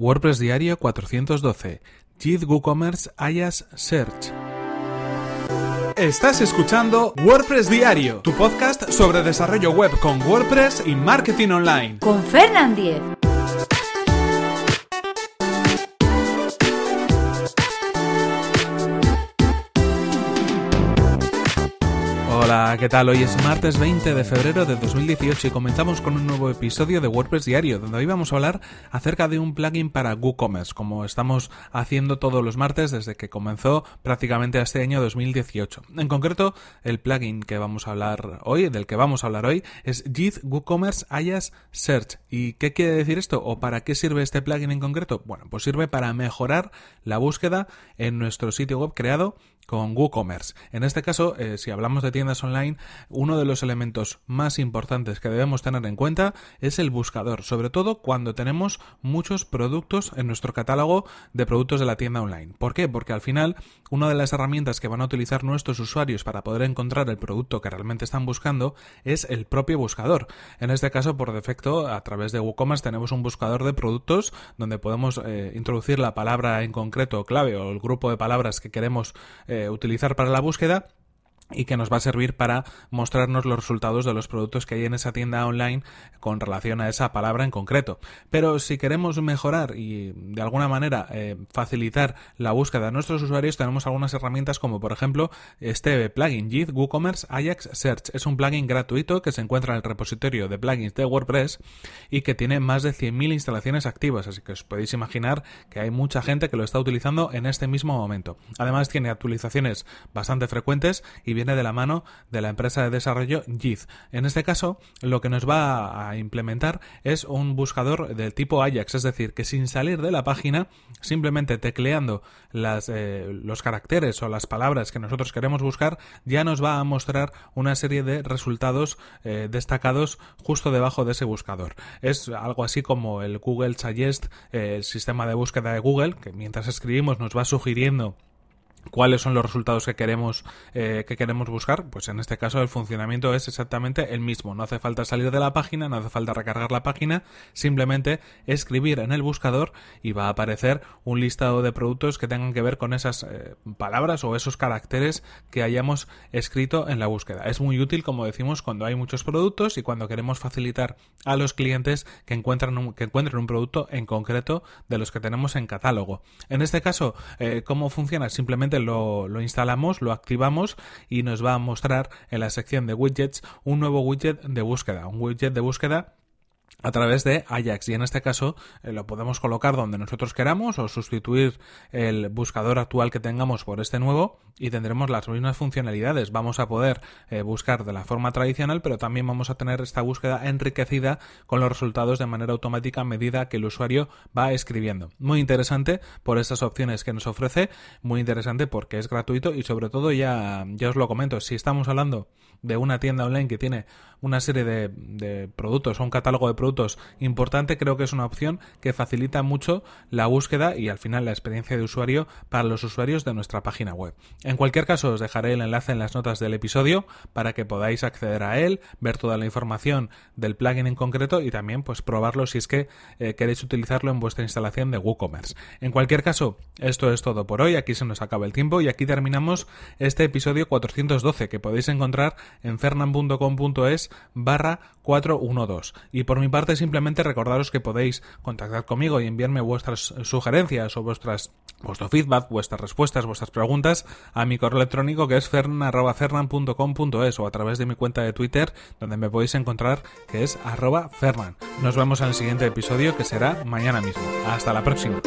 WordPress Diario 412. JIT WooCommerce IaaS Search. Estás escuchando WordPress Diario, tu podcast sobre desarrollo web con WordPress y marketing online. Con Fernand Diez. Hola, ¿qué tal? Hoy es martes 20 de febrero de 2018 y comenzamos con un nuevo episodio de WordPress Diario, donde hoy vamos a hablar acerca de un plugin para WooCommerce, como estamos haciendo todos los martes desde que comenzó prácticamente este año 2018. En concreto, el plugin que vamos a hablar hoy, del que vamos a hablar hoy, es JIT WooCommerce IaaS Search. ¿Y qué quiere decir esto? ¿O para qué sirve este plugin en concreto? Bueno, pues sirve para mejorar la búsqueda en nuestro sitio web creado con WooCommerce. En este caso, eh, si hablamos de tiendas online, uno de los elementos más importantes que debemos tener en cuenta es el buscador, sobre todo cuando tenemos muchos productos en nuestro catálogo de productos de la tienda online. ¿Por qué? Porque al final, una de las herramientas que van a utilizar nuestros usuarios para poder encontrar el producto que realmente están buscando es el propio buscador. En este caso, por defecto, a través de WooCommerce tenemos un buscador de productos donde podemos eh, introducir la palabra en concreto clave o el grupo de palabras que queremos eh, utilizar para la búsqueda y que nos va a servir para mostrarnos los resultados de los productos que hay en esa tienda online con relación a esa palabra en concreto. Pero si queremos mejorar y de alguna manera eh, facilitar la búsqueda de nuestros usuarios, tenemos algunas herramientas como por ejemplo este plugin JIT WooCommerce Ajax Search. Es un plugin gratuito que se encuentra en el repositorio de plugins de WordPress y que tiene más de 100.000 instalaciones activas, así que os podéis imaginar que hay mucha gente que lo está utilizando en este mismo momento. Además tiene actualizaciones bastante frecuentes y viene de la mano de la empresa de desarrollo JIT. En este caso, lo que nos va a implementar es un buscador del tipo Ajax, es decir, que sin salir de la página, simplemente tecleando eh, los caracteres o las palabras que nosotros queremos buscar, ya nos va a mostrar una serie de resultados eh, destacados justo debajo de ese buscador. Es algo así como el Google Suggest, eh, el sistema de búsqueda de Google, que mientras escribimos nos va sugiriendo cuáles son los resultados que queremos eh, que queremos buscar pues en este caso el funcionamiento es exactamente el mismo. No hace falta salir de la página no hace falta recargar la página simplemente escribir en el buscador y va a aparecer un listado de productos que tengan que ver con esas eh, palabras o esos caracteres que hayamos escrito en la búsqueda. Es muy útil como decimos cuando hay muchos productos y cuando queremos facilitar a los clientes que encuentren un, que encuentren un producto en concreto de los que tenemos en catálogo. En este caso eh, cómo funciona simplemente lo, lo, instalamos, lo activamos y nos va a mostrar en la sección de widgets un nuevo widget de búsqueda, un widget de búsqueda a través de Ajax y en este caso eh, lo podemos colocar donde nosotros queramos o sustituir el buscador actual que tengamos por este nuevo y tendremos las mismas funcionalidades. Vamos a poder eh, buscar de la forma tradicional pero también vamos a tener esta búsqueda enriquecida con los resultados de manera automática a medida que el usuario va escribiendo. Muy interesante por estas opciones que nos ofrece, muy interesante porque es gratuito y sobre todo ya, ya os lo comento, si estamos hablando de una tienda online que tiene una serie de, de productos o un catálogo de productos importante, creo que es una opción que facilita mucho la búsqueda y al final la experiencia de usuario para los usuarios de nuestra página web. En cualquier caso, os dejaré el enlace en las notas del episodio para que podáis acceder a él, ver toda la información del plugin en concreto y también pues probarlo si es que eh, queréis utilizarlo en vuestra instalación de WooCommerce. En cualquier caso, esto es todo por hoy, aquí se nos acaba el tiempo y aquí terminamos este episodio 412 que podéis encontrar en fernan.com.es barra 412. Y por mi parte simplemente recordaros que podéis contactar conmigo y enviarme vuestras sugerencias o vuestras vuestro feedback, vuestras respuestas, vuestras preguntas a mi correo electrónico que es fernan.fernan.com.es o a través de mi cuenta de Twitter donde me podéis encontrar que es arroba fernan. Nos vemos en el siguiente episodio que será mañana mismo. Hasta la próxima.